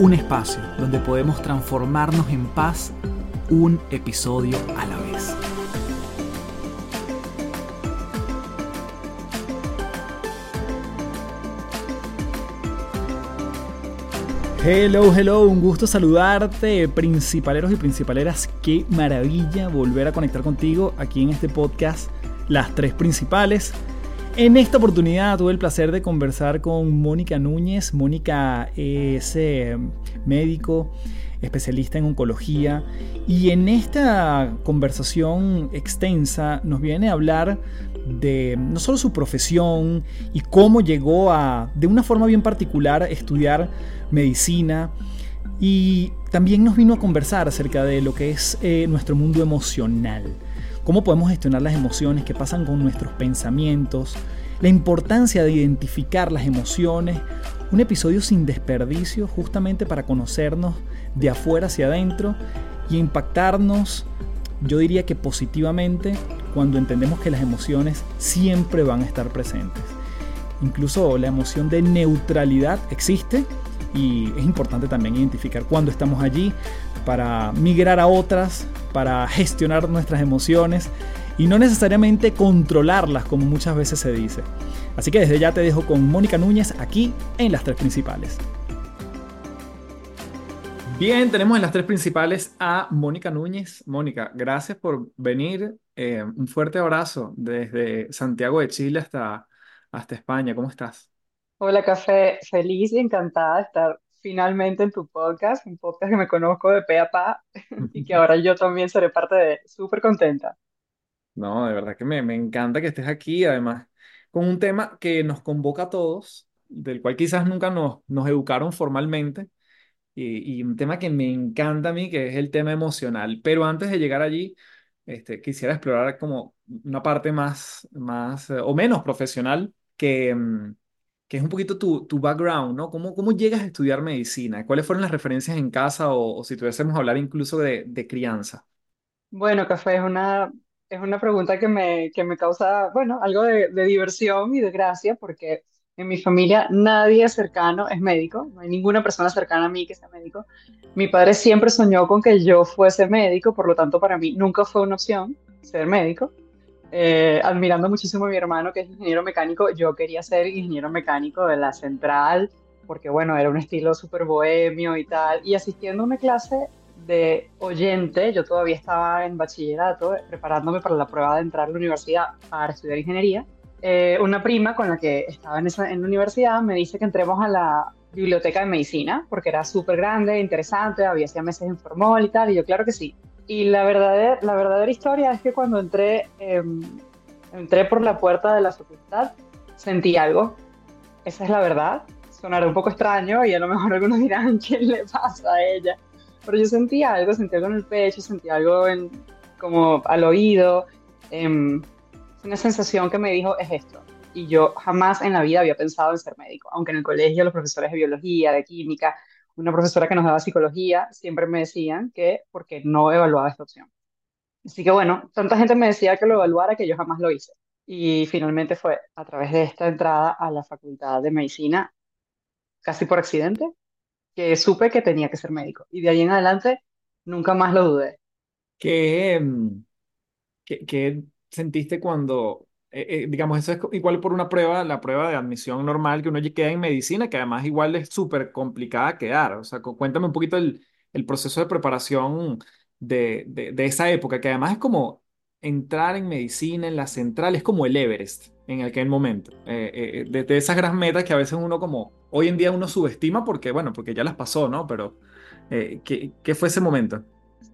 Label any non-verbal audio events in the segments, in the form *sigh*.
Un espacio donde podemos transformarnos en paz un episodio a la vez. Hello, hello, un gusto saludarte, principaleros y principaleras. Qué maravilla volver a conectar contigo aquí en este podcast, Las Tres Principales. En esta oportunidad tuve el placer de conversar con Mónica Núñez. Mónica es eh, médico, especialista en oncología. Y en esta conversación extensa nos viene a hablar de no solo su profesión y cómo llegó a, de una forma bien particular, estudiar medicina. Y también nos vino a conversar acerca de lo que es eh, nuestro mundo emocional. Cómo podemos gestionar las emociones, qué pasan con nuestros pensamientos, la importancia de identificar las emociones, un episodio sin desperdicio justamente para conocernos de afuera hacia adentro y impactarnos, yo diría que positivamente, cuando entendemos que las emociones siempre van a estar presentes. Incluso la emoción de neutralidad existe y es importante también identificar cuándo estamos allí para migrar a otras, para gestionar nuestras emociones y no necesariamente controlarlas como muchas veces se dice. Así que desde ya te dejo con Mónica Núñez aquí en las tres principales. Bien, tenemos en las tres principales a Mónica Núñez. Mónica, gracias por venir. Eh, un fuerte abrazo desde Santiago de Chile hasta, hasta España. ¿Cómo estás? Hola, Café. Feliz y encantada de estar finalmente en tu podcast, un podcast que me conozco de pe a pa *laughs* y que ahora yo también seré parte de. Súper contenta. No, de verdad que me, me encanta que estés aquí, además, con un tema que nos convoca a todos, del cual quizás nunca nos, nos educaron formalmente, y, y un tema que me encanta a mí, que es el tema emocional. Pero antes de llegar allí, este, quisiera explorar como una parte más, más eh, o menos profesional, que, mm, que es un poquito tu, tu background, ¿no? ¿Cómo, cómo llegas a estudiar medicina? ¿Cuáles fueron las referencias en casa o, o si tuviésemos a hablar incluso de, de crianza? Bueno, Café, es una, es una pregunta que me, que me causa, bueno, algo de, diversión y de gracia, porque en mi familia nadie cercano es médico, no hay ninguna persona cercana a mí que sea médico. Mi padre siempre soñó con que yo fuese médico, por lo tanto para mí nunca fue una opción ser médico. Eh, admirando muchísimo a mi hermano que es ingeniero mecánico, yo quería ser ingeniero mecánico de la central, porque bueno, era un estilo súper bohemio y tal, y asistiendo a una clase de oyente, yo todavía estaba en bachillerato, preparándome para la prueba de entrar a la universidad para estudiar ingeniería, eh, una prima con la que estaba en, esa, en la universidad me dice que entremos a la biblioteca de medicina, porque era súper grande, interesante, había hacía meses en formol y tal, y yo claro que sí. Y la verdadera, la verdadera historia es que cuando entré, eh, entré por la puerta de la facultad, sentí algo. Esa es la verdad. Sonará un poco extraño y a lo mejor algunos dirán, *laughs* ¿qué le pasa a ella? Pero yo sentí algo, sentí algo en el pecho, sentí algo en, como al oído. Eh, una sensación que me dijo, es esto. Y yo jamás en la vida había pensado en ser médico, aunque en el colegio los profesores de biología, de química, una profesora que nos daba psicología, siempre me decían que porque no evaluaba esta opción. Así que bueno, tanta gente me decía que lo evaluara que yo jamás lo hice. Y finalmente fue a través de esta entrada a la Facultad de Medicina, casi por accidente, que supe que tenía que ser médico. Y de ahí en adelante nunca más lo dudé. ¿Qué, mm, qué, qué sentiste cuando, eh, eh, digamos, eso es igual por una prueba, la prueba de admisión normal que uno queda en medicina, que además igual es súper complicada quedar? O sea, cu- cuéntame un poquito el, el proceso de preparación de, de, de esa época, que además es como entrar en medicina en la central, es como el Everest en aquel momento, eh, eh, de, de esas gran metas que a veces uno como, hoy en día uno subestima porque, bueno, porque ya las pasó, ¿no? Pero, eh, ¿qué, qué fue ese momento?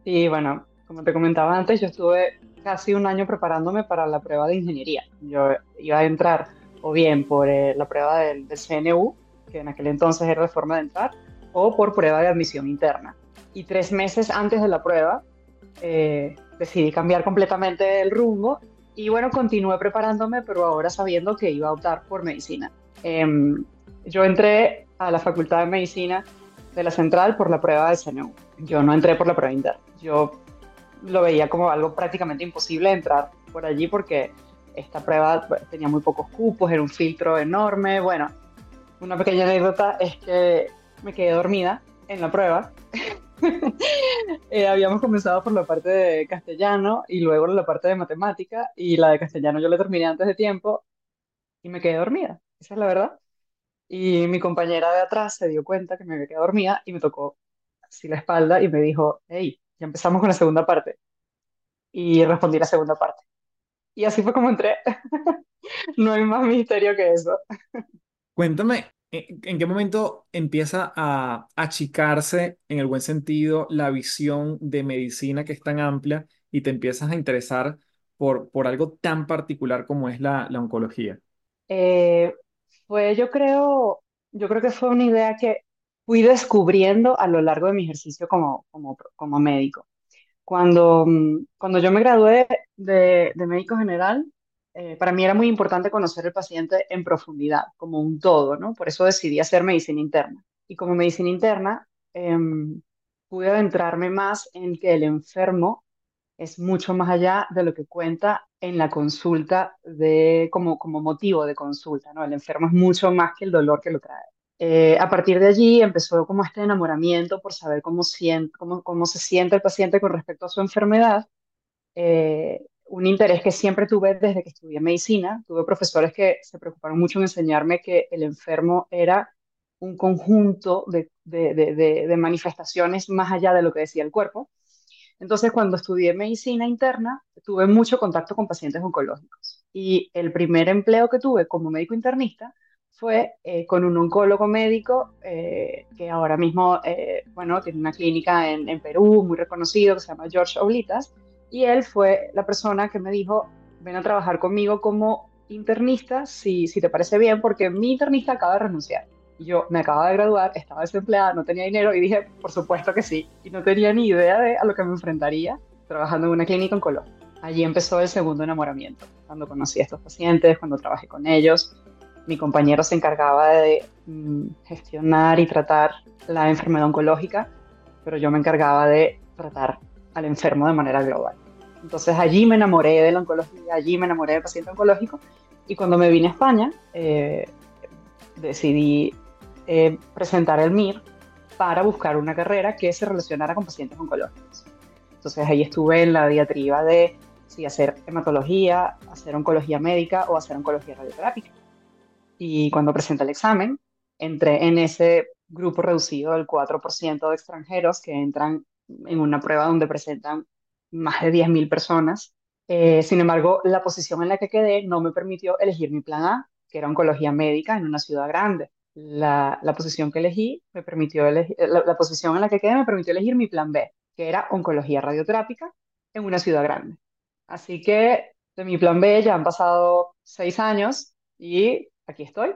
Y bueno, como te comentaba antes, yo estuve casi un año preparándome para la prueba de ingeniería. Yo iba a entrar o bien por eh, la prueba del, del CNU, que en aquel entonces era de forma de entrar, o por prueba de admisión interna. Y tres meses antes de la prueba eh, decidí cambiar completamente el rumbo y bueno, continué preparándome, pero ahora sabiendo que iba a optar por medicina. Em, yo entré a la Facultad de Medicina de la Central por la prueba de CNU. Yo no entré por la prueba interna. Yo lo veía como algo prácticamente imposible entrar por allí porque esta prueba tenía muy pocos cupos, era un filtro enorme. Bueno, una pequeña anécdota es que me quedé dormida en la prueba. *laughs* *laughs* Eh, habíamos comenzado por la parte de castellano y luego la parte de matemática y la de castellano yo la terminé antes de tiempo y me quedé dormida, esa es la verdad. Y mi compañera de atrás se dio cuenta que me había quedado dormida y me tocó así la espalda y me dijo, hey, ya empezamos con la segunda parte. Y respondí la segunda parte. Y así fue como entré. *laughs* no hay más misterio que eso. Cuéntame, ¿en qué momento empieza a achicarse, en el buen sentido, la visión de medicina que es tan amplia y te empiezas a interesar por, por algo tan particular como es la, oncología? Eh, pues yo creo, yo creo que fue una idea que fui descubriendo a lo largo de mi ejercicio como, como, como médico. Cuando, mm, cuando yo me gradué de, de médico general, eh, para mí era muy importante conocer el paciente en profundidad, como un todo, ¿no? Por eso decidí hacer medicina interna. Y como medicina interna, em, pude adentrarme más en que el enfermo es mucho más allá de lo que cuenta en la consulta de, como, como motivo de consulta, ¿no? El enfermo es mucho más que el dolor que lo trae. Eh, a partir de allí empezó como este enamoramiento por saber cómo, siente, cómo, cómo se siente el paciente con respecto a su enfermedad. Eh, un interés que siempre tuve desde que estudié medicina. Tuve profesores que se preocuparon mucho en enseñarme que el enfermo era un conjunto de, de, manifestaciones más allá de lo que decía el cuerpo. Entonces, cuando estudié medicina interna, tuve mucho contacto con pacientes oncológicos. Y el primer empleo que tuve como médico internista fue eh, con un oncólogo médico eh, que ahora mismo, eh, bueno, tiene una clínica en, en, Perú muy reconocido que se llama George Oblitas. Y él fue la persona que me dijo, ven a trabajar conmigo como internista, si, si te parece bien, porque mi internista acaba de renunciar. Yo me acababa de graduar, estaba desempleada, no tenía dinero y dije, por supuesto que sí. Y no tenía ni idea de a lo que me enfrentaría trabajando en una clínica en Colombia. Allí empezó el segundo enamoramiento, cuando conocí a estos pacientes, cuando trabajé con ellos. Mi compañero se encargaba de mm, gestionar y tratar la enfermedad oncológica, pero yo me encargaba de tratar al enfermo de manera global. Entonces allí me enamoré de la oncología, allí me enamoré del paciente oncológico y cuando me vine a España eh, decidí eh, presentar el MIR para buscar una carrera que se relacionara con pacientes oncológicos. Entonces ahí estuve en la diatriba de si hacer hematología, hacer oncología médica o hacer oncología radioterápica. Y cuando presenté el examen, entré en ese grupo reducido del 4% de extranjeros que entran en una prueba donde presentan más de 10.000 personas. Eh, sin embargo, la posición en la que quedé no me permitió elegir mi plan A, que era oncología médica en una ciudad grande la, la, posición que elegí me permitió elegir, la, la, posición en la que quedé me permitió elegir mi plan B, que era oncología radioterápica en una ciudad grande. Así que de mi plan B ya han pasado seis años y aquí estoy.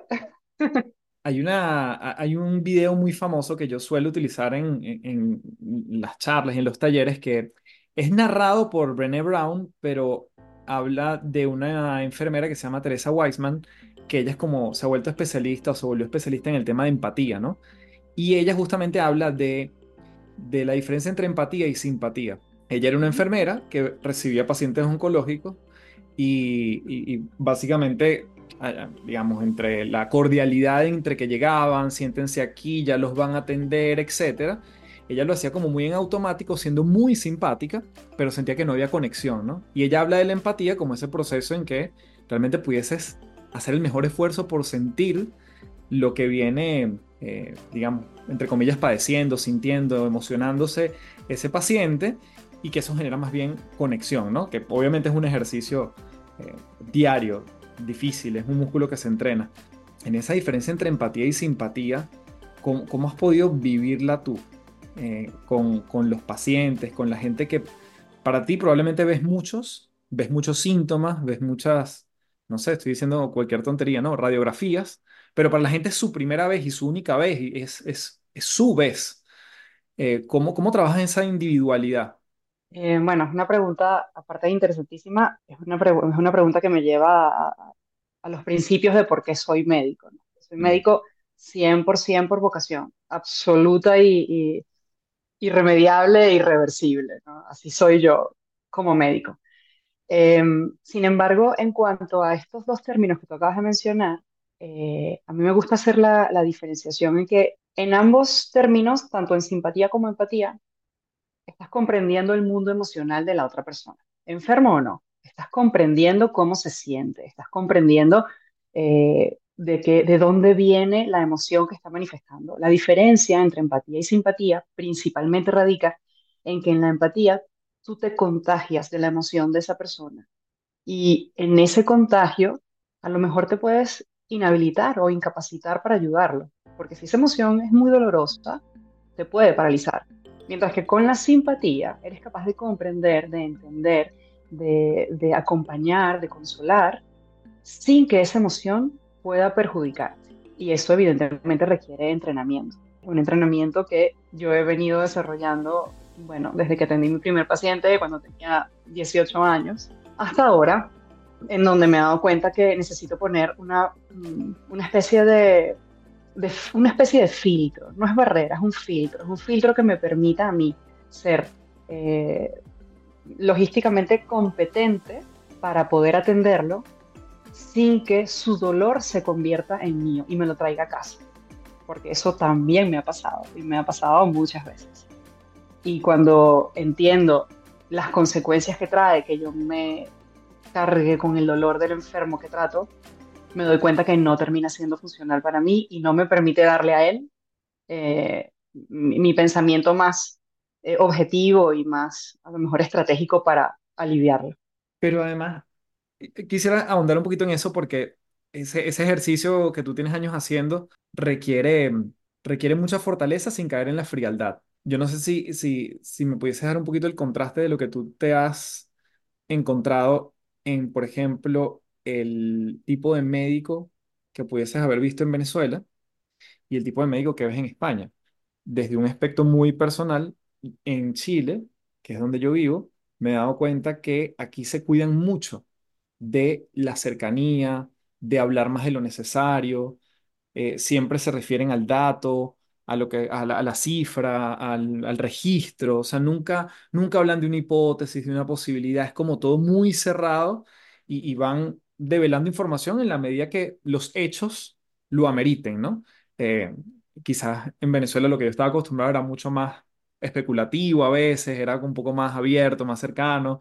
*laughs* Hay, una, hay un video muy famoso que yo suelo utilizar en, en, en las charlas y en los talleres que es narrado por Brené Brown, pero habla de una enfermera que se llama Teresa Weisman que ella es como se ha vuelto especialista o se volvió especialista en el tema de empatía, ¿no? Y ella justamente habla de, de la diferencia entre empatía y simpatía. Ella era una enfermera que recibía pacientes oncológicos y, y, y básicamente, digamos, entre la cordialidad entre que llegaban, siéntense aquí, ya los van a atender, etcétera, ella lo hacía como muy en automático, siendo muy simpática, pero sentía que no había conexión, ¿no? Y ella habla de la empatía como ese proceso en que realmente pudieses hacer el mejor esfuerzo por sentir lo que viene, eh, digamos, entre comillas, padeciendo, sintiendo, emocionándose ese paciente y que eso genera más bien conexión, ¿no? Que obviamente es un ejercicio eh, diario, difícil, es un músculo que se entrena. En esa diferencia entre empatía y simpatía, ¿cómo, cómo has podido vivirla tú eh, con, con los pacientes, con la gente que para ti probablemente ves muchos, ves muchos síntomas, ves muchas no sé, estoy diciendo cualquier tontería, ¿no? Radiografías, pero para la gente es su primera vez y su única vez y es, es es su vez. Eh, ¿cómo, cómo trabajas esa individualidad? Eh, bueno, es una pregunta, aparte de interesantísima, es una, es una pregunta que me lleva a, a los principios de por qué soy médico, ¿no? Soy Mm. médico 100% por vocación, absoluta y, y irremediable e irreversible, ¿no? Así soy yo como médico. Eh, sin embargo, en cuanto a estos dos términos que tú acabas de mencionar, eh, a mí me gusta hacer la, la diferenciación en que en ambos términos, tanto en simpatía como empatía, estás comprendiendo el mundo emocional de la otra persona. Enfermo o no, estás comprendiendo cómo se siente, estás comprendiendo eh, de, qué, de dónde viene la emoción que está manifestando. La diferencia entre empatía y simpatía principalmente radica en que en la empatía tú te contagias de la emoción de esa persona y en ese contagio a lo mejor te puedes inhabilitar o incapacitar para ayudarlo, porque si esa emoción es muy dolorosa, te puede paralizar. Mientras que con la simpatía eres capaz de comprender, de entender, de, de acompañar, de consolar, sin que esa emoción pueda perjudicarte. Y eso evidentemente requiere entrenamiento. Un entrenamiento que yo he venido desarrollando, bueno, desde que atendí mi primer paciente cuando tenía 18 años hasta ahora, en donde me he dado cuenta que necesito poner una, mm, una especie de, de- una especie de filtro, no es barrera, es un filtro, es un filtro que me permita a mí ser eh, logísticamente competente para poder atenderlo sin que su dolor se convierta en mío y me lo traiga a casa, porque eso también me ha pasado y me ha pasado muchas veces. Y cuando entiendo las consecuencias que trae que yo me cargue con el dolor del enfermo que trato, me doy cuenta que no termina siendo funcional para mí y no me permite darle a él eh, mi, mi pensamiento más eh, objetivo y más, a lo mejor, estratégico para aliviarlo. Pero además, quisiera ahondar un poquito en eso porque ese, ese ejercicio que tú tienes años haciendo requiere, requiere mucha fortaleza sin caer en la frialdad. Yo no sé si, si, si me pudiese dar un poquito el contraste de lo que tú te has encontrado en, por ejemplo, el tipo de médico que pudieses haber visto en Venezuela y el tipo de médico que ves en España. Desde un aspecto muy personal, en Chile, que es donde yo vivo, me he dado cuenta que aquí se cuidan mucho de la cercanía, de hablar más de lo necesario, eh, siempre se refieren al dato, a lo que, a la, cifra, al, registro, o sea, nunca, nunca hablan de una hipótesis, de una posibilidad, es como todo muy cerrado y, y van develando información en la medida que los hechos lo ameriten, ¿no? Eh, quizás en Venezuela lo que yo estaba acostumbrado era mucho más especulativo a veces, era un poco más abierto, más cercano.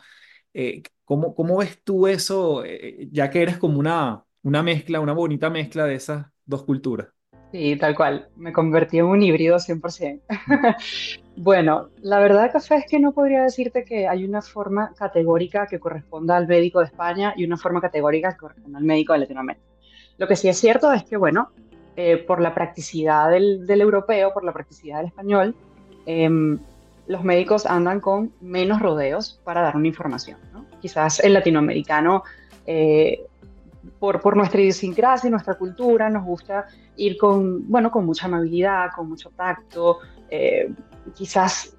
Eh, ¿cómo, cómo ves tú eso, eh, ya que eres como una, una mezcla, una bonita mezcla de esas dos culturas? Sí, tal cual. Me convertí en un híbrido 100%. Mm, *laughs* Bueno, la verdad, Café, es que no podría decirte que hay una forma categórica que corresponda al médico de España y una forma categórica que corresponda al médico de Latinoamérica. Lo que sí es cierto es que, bueno, eh, por la practicidad del, del europeo, por la practicidad del español, em, los médicos andan con menos rodeos para dar una información, ¿no? Quizás el latinoamericano, eh, por, por nuestra idiosincrasia y nuestra cultura, nos gusta ir con, bueno, con mucha amabilidad, con mucho tacto, eh, quizás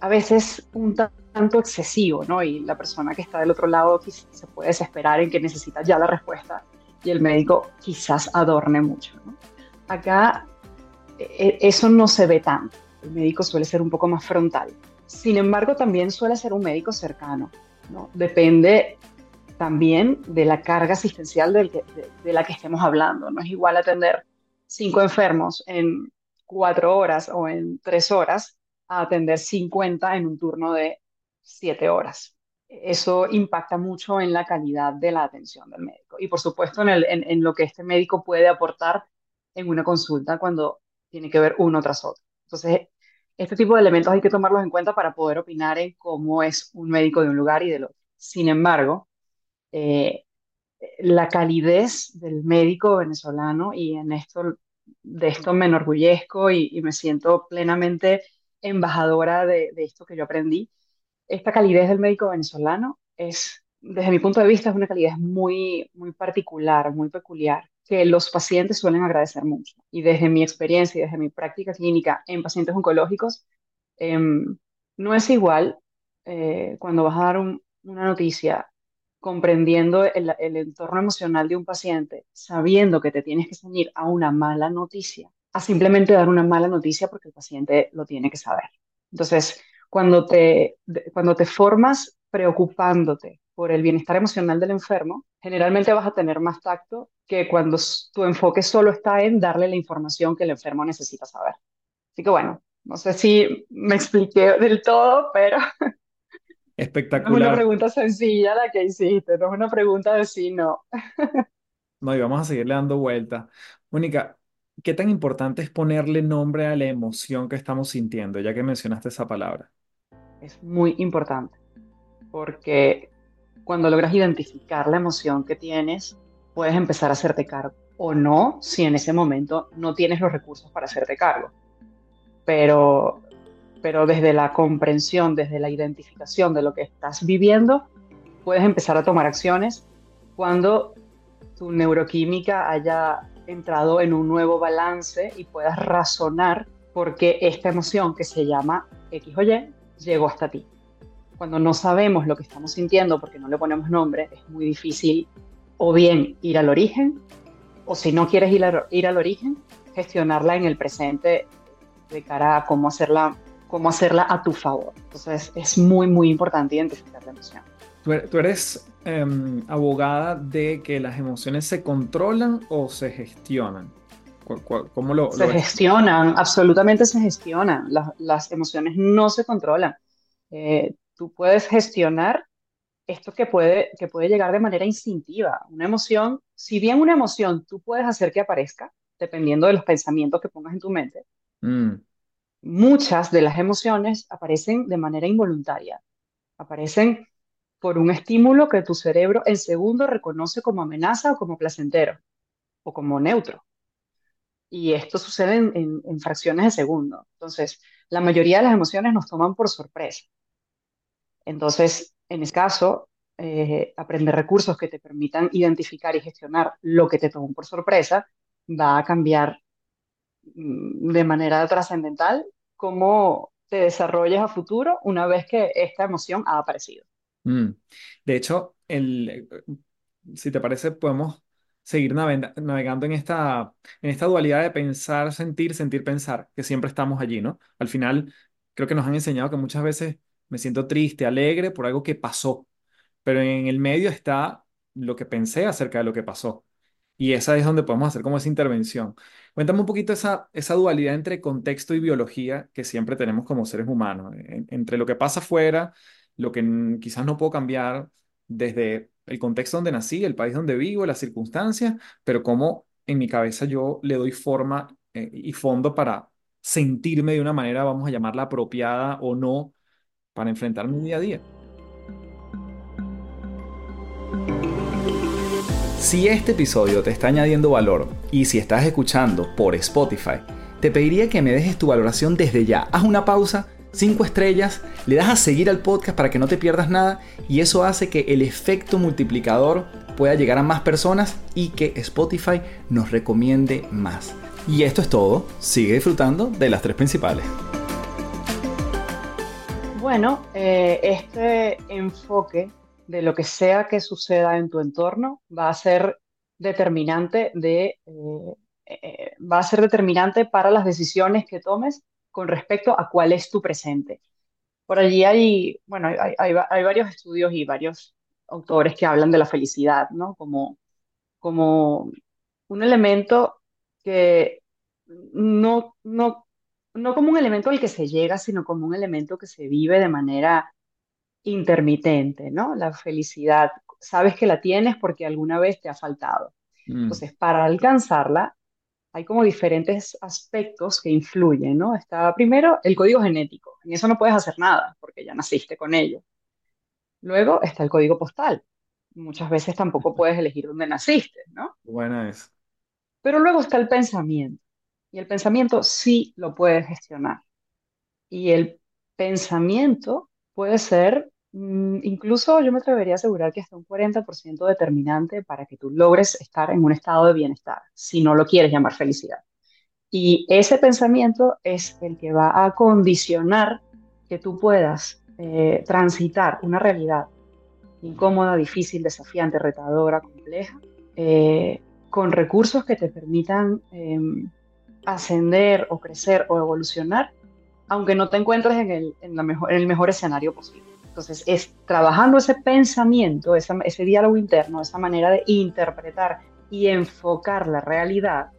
a veces un ta- tanto excesivo, ¿no? Y la persona que está del otro lado quiz- se puede desesperar en que necesita ya la respuesta y el médico quizás adorne mucho, ¿no? Acá e- eso no se ve tanto. El médico suele ser un poco más frontal. Sin embargo, también suele ser un médico cercano, ¿no? Depende también de la carga asistencial de, la que estemos hablando. No es igual atender cinco enfermos en cuatro horas o en tres horas a atender 50 en un turno de siete horas. Eso impacta mucho en la calidad de la atención del médico y, por supuesto, en lo que este médico puede aportar en una consulta cuando tiene que ver uno tras otro. Entonces, este tipo de elementos hay que tomarlos en cuenta para poder opinar en cómo es un médico de un lugar y del otro. Sin embargo, eh, la calidez del médico venezolano y en esto, de esto me enorgullezco y, y me siento plenamente embajadora de, de esto que yo aprendí. Esta calidez del médico venezolano es, desde mi punto de vista, es una calidez muy, muy particular, muy peculiar. Que los pacientes suelen agradecer mucho. Y desde mi experiencia y desde mi práctica clínica en pacientes oncológicos, em, no es igual eh, cuando vas a dar un- una noticia comprendiendo el, entorno emocional de un paciente, sabiendo que te tienes que ceñir a una mala noticia, a simplemente dar una mala noticia porque el paciente lo tiene que saber. Entonces, cuando te, cuando te formas preocupándote por el bienestar emocional del enfermo, generalmente vas a tener más tacto que cuando tu enfoque solo está en darle la información que el enfermo necesita saber. Así que bueno, no sé si me expliqué del todo, pero *laughs* no es una Espectacular. pregunta sencilla la que hiciste, no es una pregunta de sí, no. *laughs* No, y vamos a seguirle dando vuelta. Mónica, ¿qué tan importante es ponerle nombre a la emoción que estamos sintiendo, ya que mencionaste esa palabra? Es muy importante porque cuando logras identificar la emoción que tienes, puedes empezar a hacerte cargo o no si en ese momento no tienes los recursos para hacerte cargo. Pero, pero desde la comprensión, desde la identificación de lo que estás viviendo, puedes empezar a tomar acciones cuando tu neuroquímica haya entrado en un nuevo balance y puedas razonar por qué esta emoción que se llama X o Y llegó hasta ti. Cuando no sabemos lo que estamos sintiendo porque no le ponemos nombre, es muy difícil o bien ir al origen, o si no quieres ir, a- ir al origen, gestionarla en el presente de cara a cómo hacerla, cómo hacerla a tu favor. Entonces es muy, muy importante identificar la emoción. ¿Tú er- tú eres em, abogada de que las emociones se controlan o se gestionan? ¿Cu- cu- ¿Cómo lo, Se lo gestionan, absolutamente se gestionan. Las, las emociones no se controlan. Eh, tú puedes gestionar esto que puede, que puede llegar de manera instintiva. Una emoción, si bien una emoción tú puedes hacer que aparezca, dependiendo de los pensamientos que pongas en tu mente, Mm, muchas de las emociones aparecen de manera involuntaria. Aparecen por un estímulo que tu cerebro en segundo reconoce como amenaza o como placentero o como neutro. Y esto sucede en, en- en fracciones de segundo. Entonces, la mayoría de las emociones nos toman por sorpresa. Entonces, en ese caso, eh, aprender recursos que te permitan identificar y gestionar lo que te tomó por sorpresa va a cambiar mm, de manera trascendental cómo te desarrollas a futuro una vez que esta emoción ha aparecido. mm. De hecho, el, si te parece, podemos seguir navega- navegando en esta, en esta dualidad de pensar, sentir, sentir, pensar, que siempre estamos allí, ¿no? Al final, creo que nos han enseñado que muchas veces me siento triste, alegre por algo que pasó, pero en el medio está lo que pensé acerca de lo que pasó. Y esa es donde podemos hacer como esa intervención. Cuéntame un poquito esa, esa dualidad entre contexto y biología que siempre tenemos como seres humanos, en- entre lo que pasa afuera, lo que quizás no puedo cambiar desde el contexto donde nací, el país donde vivo, las circunstancias, pero cómo en mi cabeza yo le doy forma eh, y fondo para sentirme de una manera, vamos a llamarla apropiada o no, para enfrentar mi día a día. Si este episodio te está añadiendo valor y si estás escuchando por Spotify, te pediría que me dejes tu valoración desde ya. Haz una pausa, 5 estrellas, le das a seguir al podcast para que no te pierdas nada y eso hace que el efecto multiplicador pueda llegar a más personas y que Spotify nos recomiende más. Y esto es todo, sigue disfrutando de las tres principales. Bueno, eh, este enfoque de lo que sea que suceda en tu entorno va a ser determinante de, eh, eh, va a ser determinante para las decisiones que tomes con respecto a cuál es tu presente. Por allí hay, bueno, hay, hay- varios estudios y varios autores que hablan de la felicidad, ¿no? Como, como un elemento que no, no, no como un elemento al que se llega, sino como un elemento que se vive de manera intermitente, ¿no? La felicidad, sabes que la tienes porque alguna vez te ha faltado. Mm, Entonces, para alcanzarla, hay como diferentes aspectos que influyen, ¿no? Está primero el código genético, en eso no puedes hacer nada porque ya naciste con ello. Luego está el código postal. Muchas veces tampoco *laughs* puedes elegir dónde naciste, ¿no? buena es. Pero luego está el pensamiento. Y el pensamiento sí lo puedes gestionar. Y el pensamiento puede ser mm, incluso yo me atrevería a asegurar que hasta un 40% determinante para que tú logres estar en un estado de bienestar, si no lo quieres llamar felicidad. Y ese pensamiento es el que va a condicionar que tú puedas eh, transitar una realidad incómoda, difícil, desafiante, retadora, compleja, eh, con recursos que te permitan em, ascender o crecer o evolucionar, aunque no te encuentres en el, mejor escenario posible. Entonces, es trabajando ese pensamiento, ese diálogo interno, esa manera de interpretar y enfocar la realidad,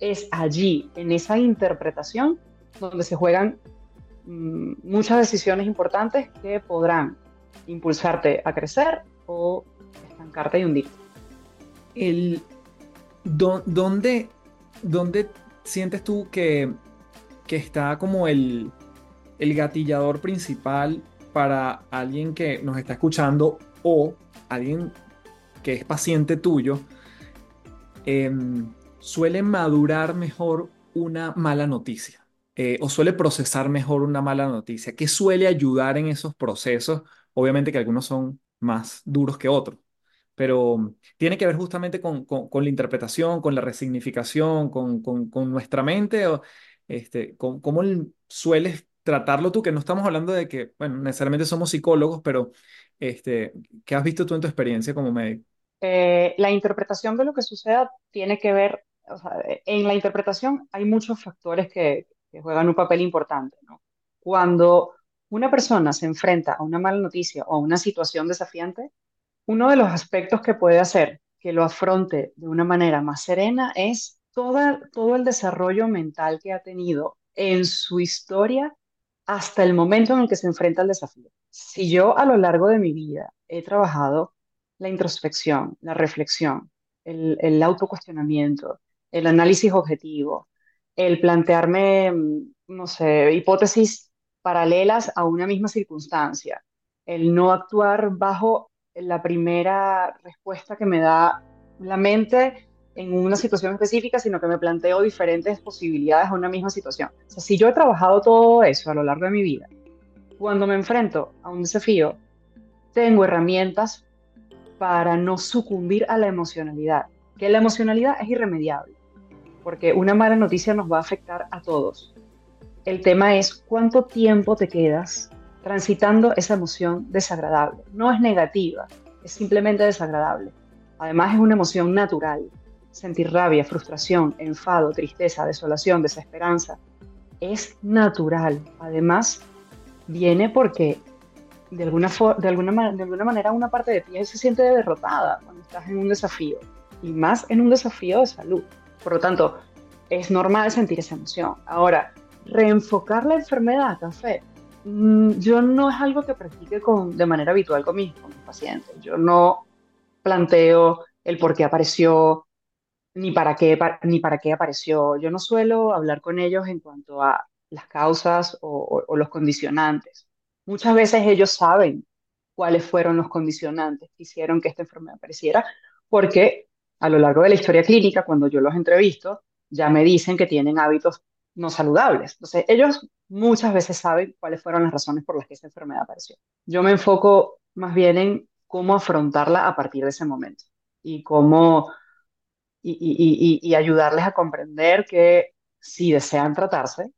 es allí, en esa interpretación, donde se juegan mm, muchas decisiones importantes que podrán impulsarte a crecer o estancarte y hundirte. El, ¿dónde, ¿Dónde sientes tú que, que está como el, el gatillador principal para alguien que nos está escuchando o alguien que es paciente tuyo? Eh, suele madurar mejor una mala noticia eh, o suele procesar mejor una mala noticia? ¿Qué suele ayudar en esos procesos? Obviamente que algunos son más duros que otros, pero tiene que ver justamente con, la interpretación, con la resignificación, con, nuestra mente, o, este, cómo sueles tratarlo tú, que no estamos hablando de que, bueno, necesariamente somos psicólogos, pero este, ¿qué has visto tú en tu experiencia como médico? Eh, la interpretación de lo que suceda tiene que ver en la interpretación hay muchos factores que, juegan un papel importante, Cuando una persona se enfrenta a una mala noticia o a una situación desafiante, uno de los aspectos que puede hacer que lo afronte de una manera más serena es todo el desarrollo mental que ha tenido en su historia hasta el momento en el que se enfrenta al desafío. Si yo a lo largo de mi vida he trabajado la introspección, la reflexión, el, el autocuestionamiento, el análisis objetivo, el plantearme, mm, no sé, hipótesis paralelas a una misma circunstancia, el no actuar bajo la primera respuesta que me da la mente en una situación específica, sino que me planteo diferentes posibilidades a una misma situación. O si yo he trabajado todo eso a lo largo de mi vida, cuando me enfrento a un desafío, tengo herramientas para no sucumbir a la emocionalidad, que la emocionalidad es irremediable porque una mala noticia nos va a afectar a todos. El tema es cuánto tiempo te quedas transitando esa emoción desagradable. No es negativa, es simplemente desagradable. Además es una emoción natural. Sentir rabia, frustración, enfado, tristeza, desolación, desesperanza, es natural. Además, viene porque de alguna, de alguna, de alguna manera una parte de ti se siente derrotada cuando estás en un desafío, y más en un desafío de salud. Por lo tanto, es normal sentir esa emoción. Ahora, reenfocar la enfermedad café, yo no es algo que practique con, de manera habitual con mis, pacientes. Yo no planteo el por qué apareció, ni para qué, ni para qué apareció. Yo no suelo hablar con ellos en cuanto a las causas o, o los condicionantes. Muchas veces ellos saben cuáles fueron los condicionantes que hicieron que esta enfermedad apareciera, porque a lo largo de la historia clínica, cuando yo los entrevisto, ya me dicen que tienen hábitos no saludables. Entonces, ellos muchas veces saben cuáles fueron las razones por las que esa enfermedad apareció. Yo me enfoco más bien en cómo afrontarla a partir de ese momento y cómo y, ayudarles a comprender que si desean tratarse,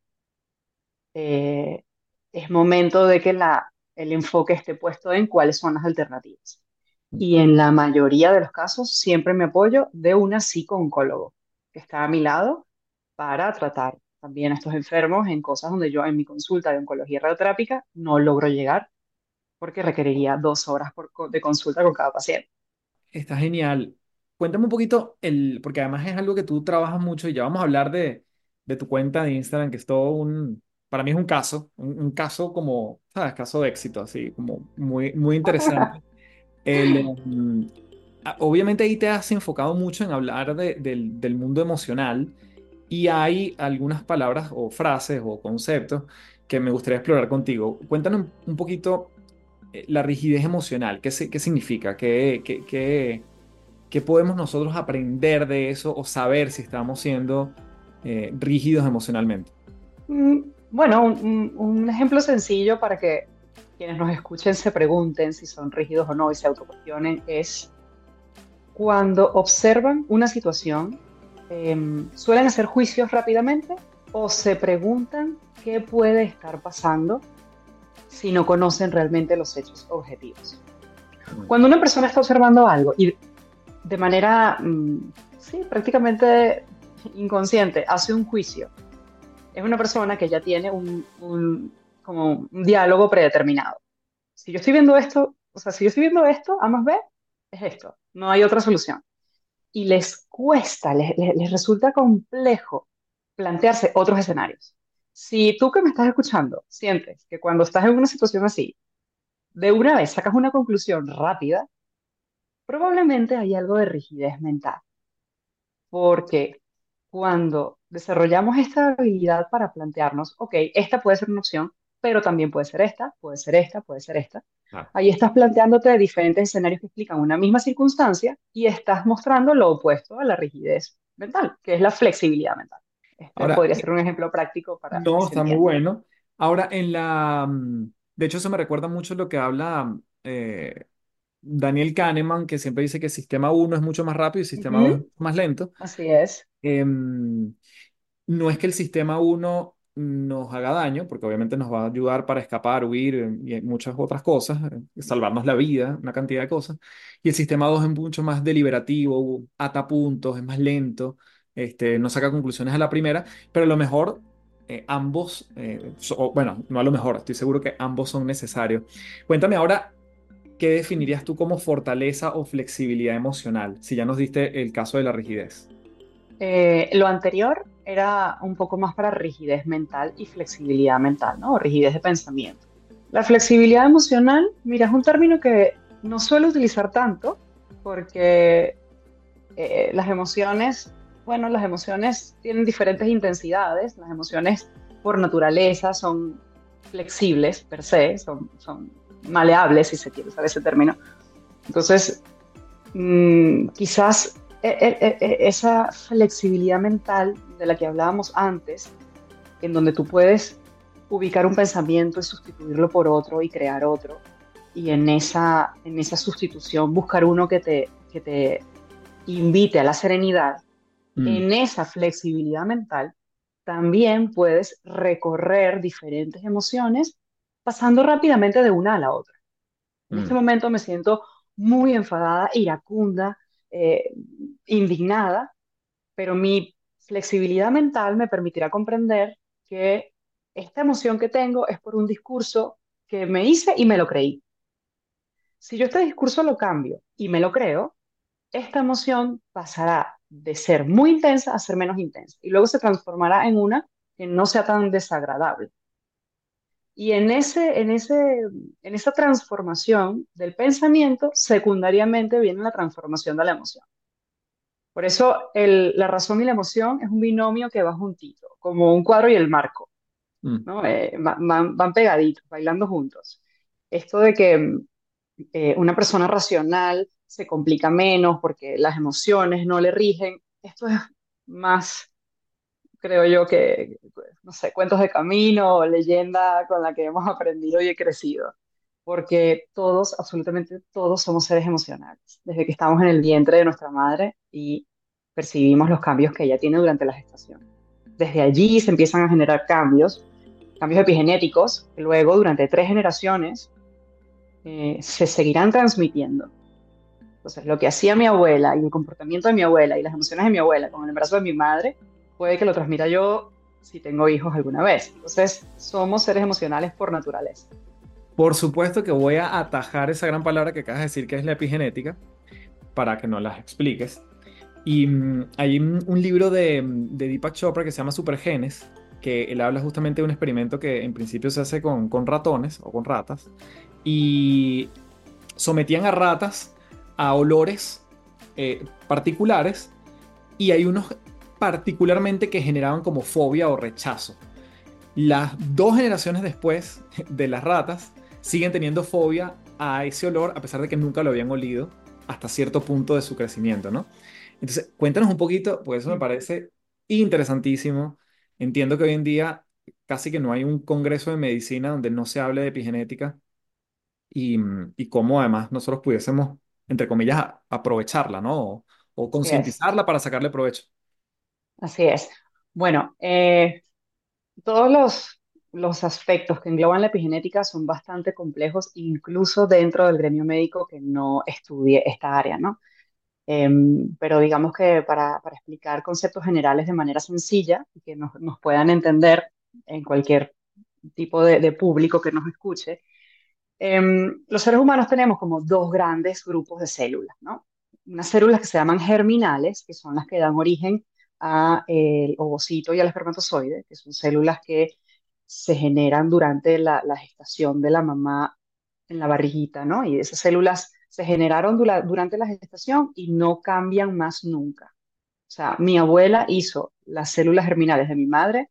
eh, es momento de que la, el enfoque esté puesto en cuáles son las alternativas y en la mayoría de los casos siempre me apoyo de una psico-oncólogo que está a mi lado para tratar también a estos enfermos en cosas donde yo en mi consulta de oncología radioterápica no logro llegar porque requeriría dos horas de consulta con cada paciente. Está genial. Cuéntame un poquito, el, porque además es algo que tú trabajas mucho y ya vamos a hablar de, de tu cuenta de Instagram, que es todo un, para mí es un caso, un, un caso como, ¿sabes? Caso de éxito, así, como muy, muy interesante. *laughs* Em, obviamente ahí te has enfocado mucho en hablar del, mundo emocional y hay algunas palabras o frases o conceptos que me gustaría explorar contigo. Cuéntanos un poquito eh, la rigidez emocional, ¿qué, qué significa? ¿Qué, qué, podemos nosotros aprender de eso o saber si estamos siendo eh, rígidos emocionalmente? Mm, bueno, un, ejemplo sencillo para que quienes nos escuchen se pregunten si son rígidos o no y se autocuestionen es cuando observan una situación, em, suelen hacer juicios rápidamente o se preguntan qué puede estar pasando si no conocen realmente los hechos objetivos. Cuando una persona está observando algo y de manera, mm, sí, prácticamente inconsciente, hace un juicio, es una persona que ya tiene un, un, como un diálogo predeterminado. Si yo estoy viendo esto, o sea, si yo estoy viendo esto, A más B, es esto, no hay otra solución. Y les cuesta, les, les resulta complejo plantearse otros escenarios. Si tú que me estás escuchando sientes que cuando estás en una situación así, de una vez sacas una conclusión rápida, probablemente hay algo de rigidez mental. Porque cuando desarrollamos esta habilidad para plantearnos, ok, esta puede ser una opción, pero también puede ser esta, puede ser esta, puede ser esta. Ahí estás planteándote diferentes escenarios que explican una misma circunstancia y estás mostrando lo opuesto a la rigidez mental, que es la flexibilidad mental. Este podría ser un ejemplo práctico para... No, está muy bueno. Ahora, en la... Mm, de hecho, eso me recuerda mucho lo que habla eh, Daniel Kahneman, que siempre dice que el sistema 1 es mucho más rápido y el sistema 2 es más lento. Así es. Em, no es que el sistema 1 nos haga daño, porque obviamente nos va a ayudar para escapar, huir eh, y muchas otras cosas, eh, salvarnos la vida, una cantidad de cosas. Y el sistema 2 es mucho más deliberativo, ata puntos, es más lento, este, no saca conclusiones a la primera, pero a lo mejor eh, ambos, bueno, no a lo mejor, estoy seguro que ambos son necesarios. Cuéntame ahora, ¿qué definirías tú como fortaleza o flexibilidad emocional? Si ya nos diste el caso de la rigidez. lo anterior era un poco más para rigidez mental y flexibilidad mental, ¿no? O rigidez de pensamiento. La flexibilidad emocional, mira, es un término que no suelo utilizar tanto porque eh, las emociones, bueno, las emociones tienen diferentes intensidades, las emociones por naturaleza son flexibles per se, son, son maleables, si se quiere usar ese término. Entonces, mmm, quizás esa flexibilidad mental de la que hablábamos antes, en donde tú puedes ubicar un pensamiento y sustituirlo por otro y crear otro, y en esa, en esa sustitución buscar uno que te, que te invite a la serenidad, mm. en esa flexibilidad mental, también puedes recorrer diferentes emociones pasando rápidamente de una a la otra. En este mm. momento me siento muy enfadada, iracunda, eh, indignada, pero mi flexibilidad mental me permitirá comprender que esta emoción que tengo es por un discurso que me hice y me lo creí. Si yo este discurso lo cambio y me lo creo, esta emoción pasará de ser muy intensa a ser menos intensa y luego se transformará en una que no sea tan desagradable. Y en, ese, en, ese, en esa transformación del pensamiento, secundariamente viene la transformación de la emoción. Por eso la razón y la emoción es un binomio que va juntito, como un cuadro y el marco. Mm. ¿no? Eh, van, pegaditos, bailando juntos. Esto de que eh, una persona racional se complica menos porque las emociones no le rigen, esto es más, creo yo, que, no sé, cuentos de camino leyenda con la que hemos *laughs* aprendido y he crecido. Porque todos, absolutamente todos somos seres emocionales, desde que estamos en el vientre de nuestra madre y percibimos los cambios que ella tiene durante la gestación. Desde allí se empiezan a generar cambios, cambios epigenéticos, que luego durante tres generaciones eh, se seguirán transmitiendo. Entonces, lo que hacía mi abuela y el comportamiento de mi abuela y las emociones de mi abuela con el embarazo de mi madre, puede que lo transmita yo si tengo hijos alguna vez. Entonces, somos seres emocionales por naturaleza. Por supuesto que voy a atajar esa gran palabra que acabas de decir, que es la epigenética, para que no las expliques. Y mm, hay un, libro de, de, Deepak Chopra que se llama Supergenes, que él habla justamente de un experimento que en principio se hace con, con ratones o con ratas, y sometían a ratas a olores eh, particulares, y hay unos particularmente que generaban como fobia o rechazo. Las dos generaciones después *laughs* de las ratas siguen teniendo fobia a ese olor a pesar de que nunca lo habían olido hasta cierto punto de su crecimiento, ¿no? Entonces, cuéntanos un poquito, pues eso me parece interesantísimo. Entiendo que hoy en día casi que no hay un congreso de medicina donde no se hable de epigenética y, y cómo además nosotros pudiésemos, entre comillas, aprovecharla, ¿no? O, o concientizarla para sacarle provecho. Así es. Bueno, eh, todos los, los aspectos que engloban la epigenética son bastante complejos, incluso dentro del gremio médico que no estudie esta área, ¿no? Em, pero digamos que para, para explicar conceptos generales de manera sencilla y que nos, nos puedan entender en cualquier tipo de, de público que nos escuche, em, los seres humanos tenemos como dos grandes grupos de células, ¿no? Unas células que se llaman germinales, que son las que dan origen a el ovocito y al espermatozoide, que son células que se generan durante la, gestación de la mamá en la barriguita, ¿no? Y esas células se generaron dura- durante la gestación y no cambian más nunca. O sea, mi abuela hizo las células germinales de mi madre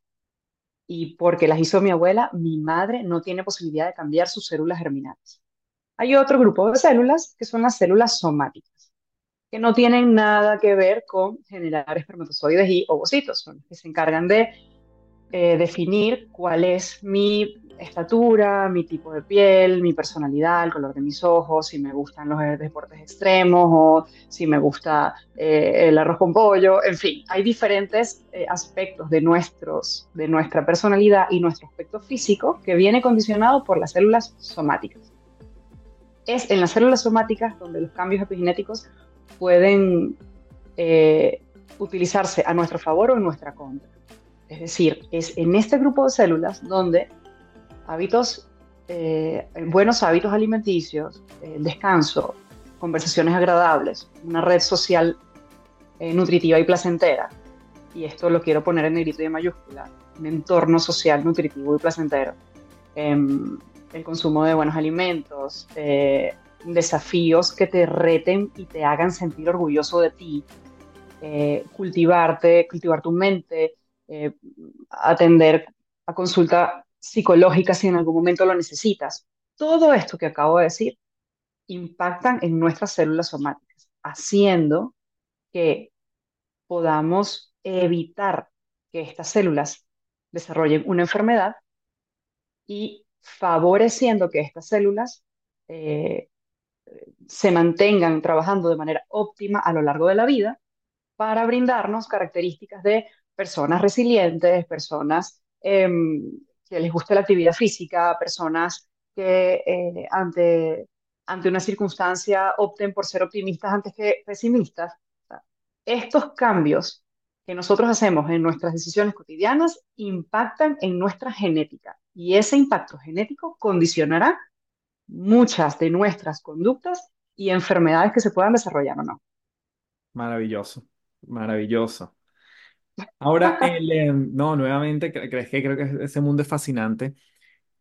y porque las hizo mi abuela, mi madre no tiene posibilidad de cambiar sus células germinales. Hay otro grupo de células que son las células somáticas, que no tienen nada que ver con generar espermatozoides y ovocitos, son las que se encargan de eh, definir cuál es mi estatura, mi tipo de piel, mi personalidad, el color de mis ojos, si me gustan los deportes extremos o si me gusta eh, el arroz con pollo, en fin, hay diferentes eh, aspectos de, nuestros, de nuestra personalidad y nuestro aspecto físico que viene condicionado por las células somáticas. Es en las células somáticas donde los cambios epigenéticos pueden eh, utilizarse a nuestro favor o en nuestra contra. Es decir, es en este grupo de células donde hábitos, eh, buenos hábitos alimenticios, eh, descanso, conversaciones agradables, una red social nutritiva y placentera, y esto lo quiero poner en negrito y en mayúscula, un entorno social nutritivo y placentero, em, el consumo de buenos alimentos, desafíos que te reten y te hagan sentir orgulloso de ti, eh, cultivarte, cultivar tu mente, eh, atender a consulta psicológica si en algún momento lo necesitas. Todo esto que acabo de decir impactan en nuestras células somáticas, haciendo que podamos evitar que estas células desarrollen una enfermedad y favoreciendo que estas células eh, se mantengan trabajando de manera óptima a lo largo de la vida para brindarnos características de personas resilientes, personas eh, que les guste la actividad física, personas que eh, ante, ante una circunstancia opten por ser optimistas antes que pesimistas. Estos cambios que nosotros hacemos en nuestras decisiones cotidianas impactan en nuestra genética y ese impacto genético condicionará muchas de nuestras conductas y enfermedades que se puedan desarrollar o no. Maravilloso, maravilloso. Ahora, em, no, nuevamente, cre- crees que creo que ese mundo es fascinante.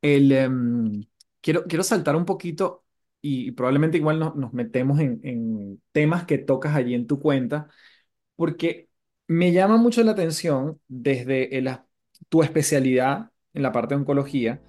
El, em, quiero, quiero saltar un poquito y probablemente igual nos, nos metemos en, temas que tocas allí en tu cuenta, porque me llama mucho la atención desde el tu especialidad en la parte de oncología.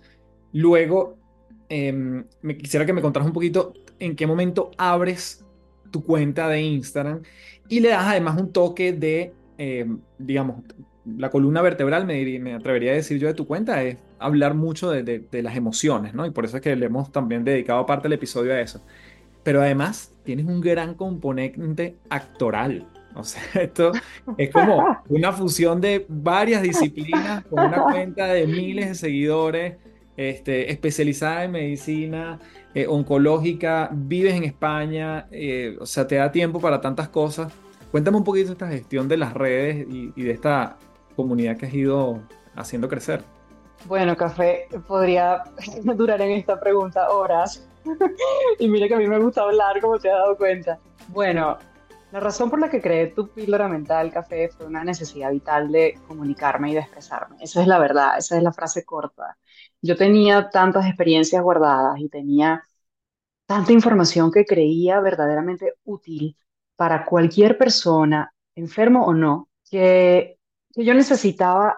Luego, em, me quisiera que me contaras un poquito en qué momento abres tu cuenta de Instagram y le das además un toque de, em, digamos, la columna vertebral, me, diría- me atrevería a decir yo de tu cuenta, es hablar mucho de, de- las emociones, ¿no? Y por eso es que le hemos también dedicado parte del episodio a eso. Pero además tienes un gran componente actoral. O sea, *laughs* esto es como una fusión de varias disciplinas con una cuenta de miles de seguidores, este, especializada en medicina eh, oncológica, vives en España, eh, o sea, te da tiempo para tantas cosas. Cuéntame un poquito esta gestión de las redes y, y de esta comunidad que has ido haciendo crecer. Bueno, café, podría *laughs* durar en esta pregunta horas. *laughs* Y mira que a mí me gusta hablar, como te has dado cuenta. Bueno, la razón por la que creé tu píldora mental, café, fue una necesidad vital de comunicarme y de expresarme. Esa es la verdad, esa es la frase corta. Yo tenía tantas experiencias guardadas y tenía tanta información que creía verdaderamente útil para cualquier persona, enfermo o no, que, que yo necesitaba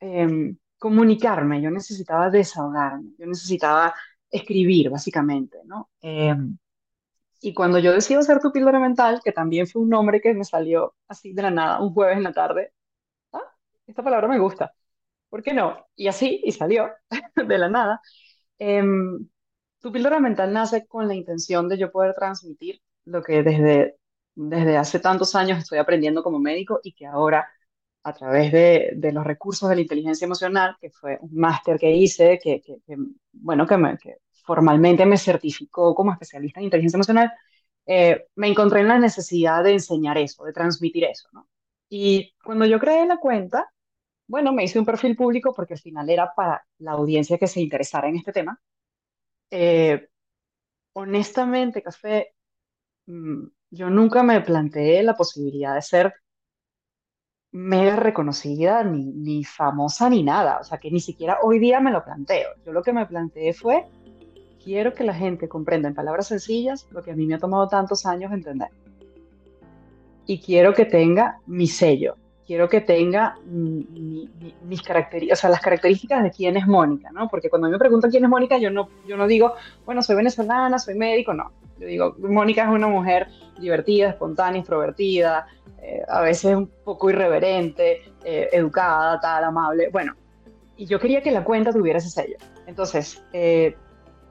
em, comunicarme, yo necesitaba desahogarme, yo necesitaba escribir, básicamente, ¿no? Em, y cuando yo decido hacer tu píldora mental, que también fue un nombre que me salió así de la nada, un jueves en la tarde, ah, esta palabra me gusta, ¿por qué no? Y así, y salió *laughs* de la nada. Em, tu píldora mental nace con la intención de yo poder transmitir lo que desde, desde hace tantos años estoy aprendiendo como médico y que ahora a través de, de los recursos de la inteligencia emocional, que fue un máster que hice, que, que- bueno, que formalmente me certificó como especialista en inteligencia emocional, eh, me encontré en la necesidad de enseñar eso, de transmitir eso, ¿no? Y cuando yo creé la cuenta, bueno, me hice un perfil público porque al final era para la audiencia que se interesara en este tema. Eh, honestamente, Café, mm, yo nunca me planteé la posibilidad de ser mega reconocida, ni, ni famosa, ni nada. O sea, que ni siquiera hoy día me lo planteo. Yo lo que me planteé fue, quiero que la gente comprenda en palabras sencillas lo que a mí me ha tomado tantos años entender. y quiero que tenga mi sello, quiero que tenga mi- mi- mi- mis características, o sea, las características de quién es Mónica, ¿no? Porque cuando me preguntan quién es Mónica, yo no, yo no digo, bueno, soy venezolana, soy médico, no. Yo digo, Mónica es una mujer divertida, espontánea, extrovertida, eh, a veces un poco irreverente, eh, educada, tal, amable. Bueno, y yo quería que la cuenta tuviera ese sello. Entonces, eh,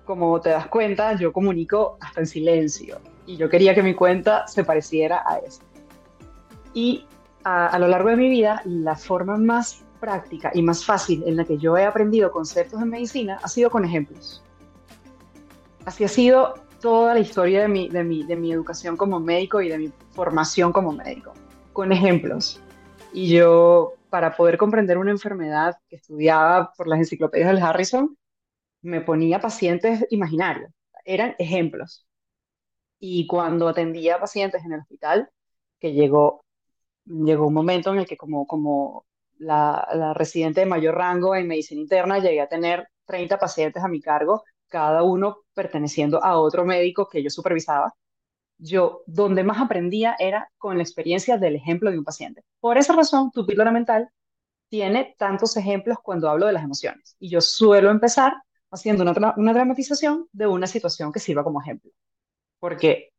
como te das cuenta, yo comunico hasta en silencio. Y yo quería que mi cuenta se pareciera a eso. Y a, lo largo de mi vida, la forma más práctica y más fácil en la que yo he aprendido conceptos de medicina ha sido con ejemplos. Así ha sido toda la historia de mi, de mi, de mi educación como médico y de mi formación como médico, con ejemplos. Y yo, para poder comprender una enfermedad que estudiaba por las enciclopedias del Harrison, me ponía pacientes imaginarios, eran ejemplos. Y cuando atendía a pacientes en el hospital, que llegó llegó un momento en el que como, como la, residente de mayor rango en medicina interna, llegué a tener 30 pacientes a mi cargo, cada uno perteneciendo a otro médico que yo supervisaba. Yo, donde más aprendía era con la experiencia del ejemplo de un paciente. Por esa razón, tu píldora mental tiene tantos ejemplos cuando hablo de las emociones. Y yo suelo empezar haciendo una, una dramatización de una situación que sirva como ejemplo. Porque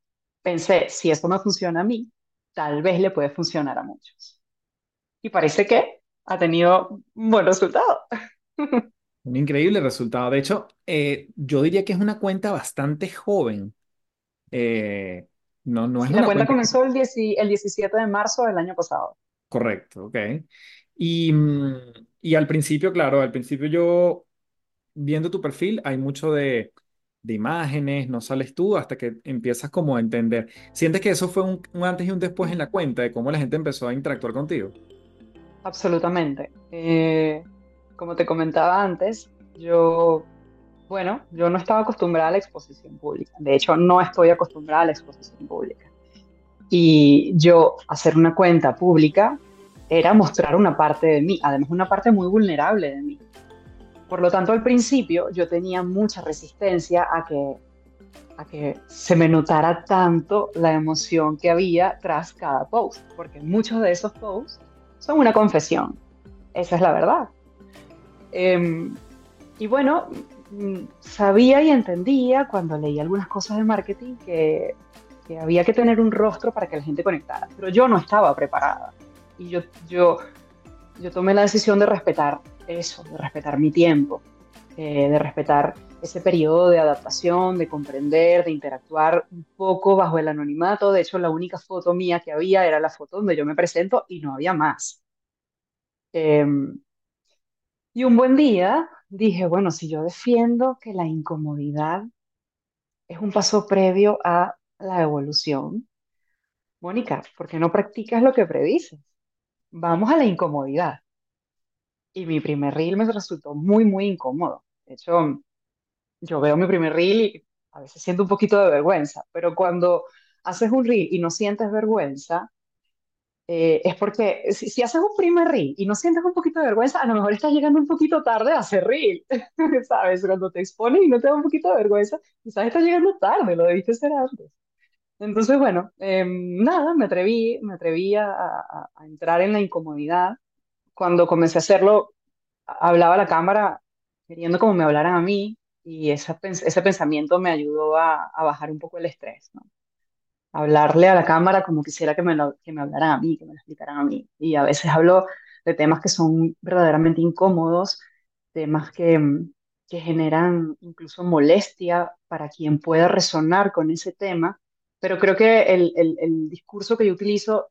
pensé, si esto me funciona a mí, tal vez le puede funcionar a muchos y parece que ha tenido un buen resultado. Un increíble resultado. De hecho, eh, yo diría que es una cuenta bastante joven. Eh, no, no es la una cuenta comenzó el, 10 el 17 de marzo del año pasado. Correcto, ok. Y, mm, y al principio, claro, al principio yo, viendo tu perfil, hay mucho de, de imágenes, no sales tú hasta que empiezas como a entender. ¿Sientes que eso fue un, antes y un después en la cuenta de cómo la gente empezó a interactuar contigo? Absolutamente. Eh, como te comentaba antes, yo, bueno, yo no estaba acostumbrada a la exposición pública. De hecho, no estoy acostumbrada a la exposición pública. Y yo hacer una cuenta pública era mostrar una parte de mí, además una parte muy vulnerable de mí. Por lo tanto, al principio yo tenía mucha resistencia a que, a que se me notara tanto la emoción que había tras cada post, porque muchos de esos posts son una confesión. Esa es la verdad. Eh, y bueno, mm, sabía y entendía cuando leía algunas cosas de marketing que, que había que tener un rostro para que la gente conectara, pero yo no estaba preparada. Y yo, yo, yo tomé la decisión de respetar eso, de respetar mi tiempo, eh, de respetar ese periodo de adaptación, de comprender, de interactuar un poco bajo el anonimato. De hecho, la única foto mía que había era la foto donde yo me presento y no había más. Em, y un buen día dije, bueno, si yo defiendo que la incomodidad es un paso previo a la evolución, Mónica, ¿por qué no practicas lo que predices? Vamos a la incomodidad. Y mi primer reel me resultó muy, muy incómodo. De hecho, yo veo mi primer reel y a veces siento un poquito de vergüenza, pero cuando haces un reel y no sientes vergüenza, eh, es porque si, si haces un primer reel y no sientes un poquito de vergüenza, a lo mejor estás llegando un poquito tarde a hacer reel, *laughs* ¿sabes? Cuando te expones y no te da un poquito de vergüenza, quizás estás llegando tarde, lo debiste hacer antes. Entonces, bueno, eh, nada, me atreví, me atreví a, a- a entrar en la incomodidad. Cuando comencé a hacerlo, hablaba a la cámara queriendo como me hablaran a mí y esa ese pensamiento me ayudó a, a bajar un poco el estrés, ¿no? Hablarle a la cámara como quisiera que me, lo- que me hablaran a mí, que me lo explicaran a mí. Y a veces hablo de temas que son verdaderamente incómodos, temas que, que generan incluso molestia para quien pueda resonar con ese tema, pero creo que el, el, el discurso que yo utilizo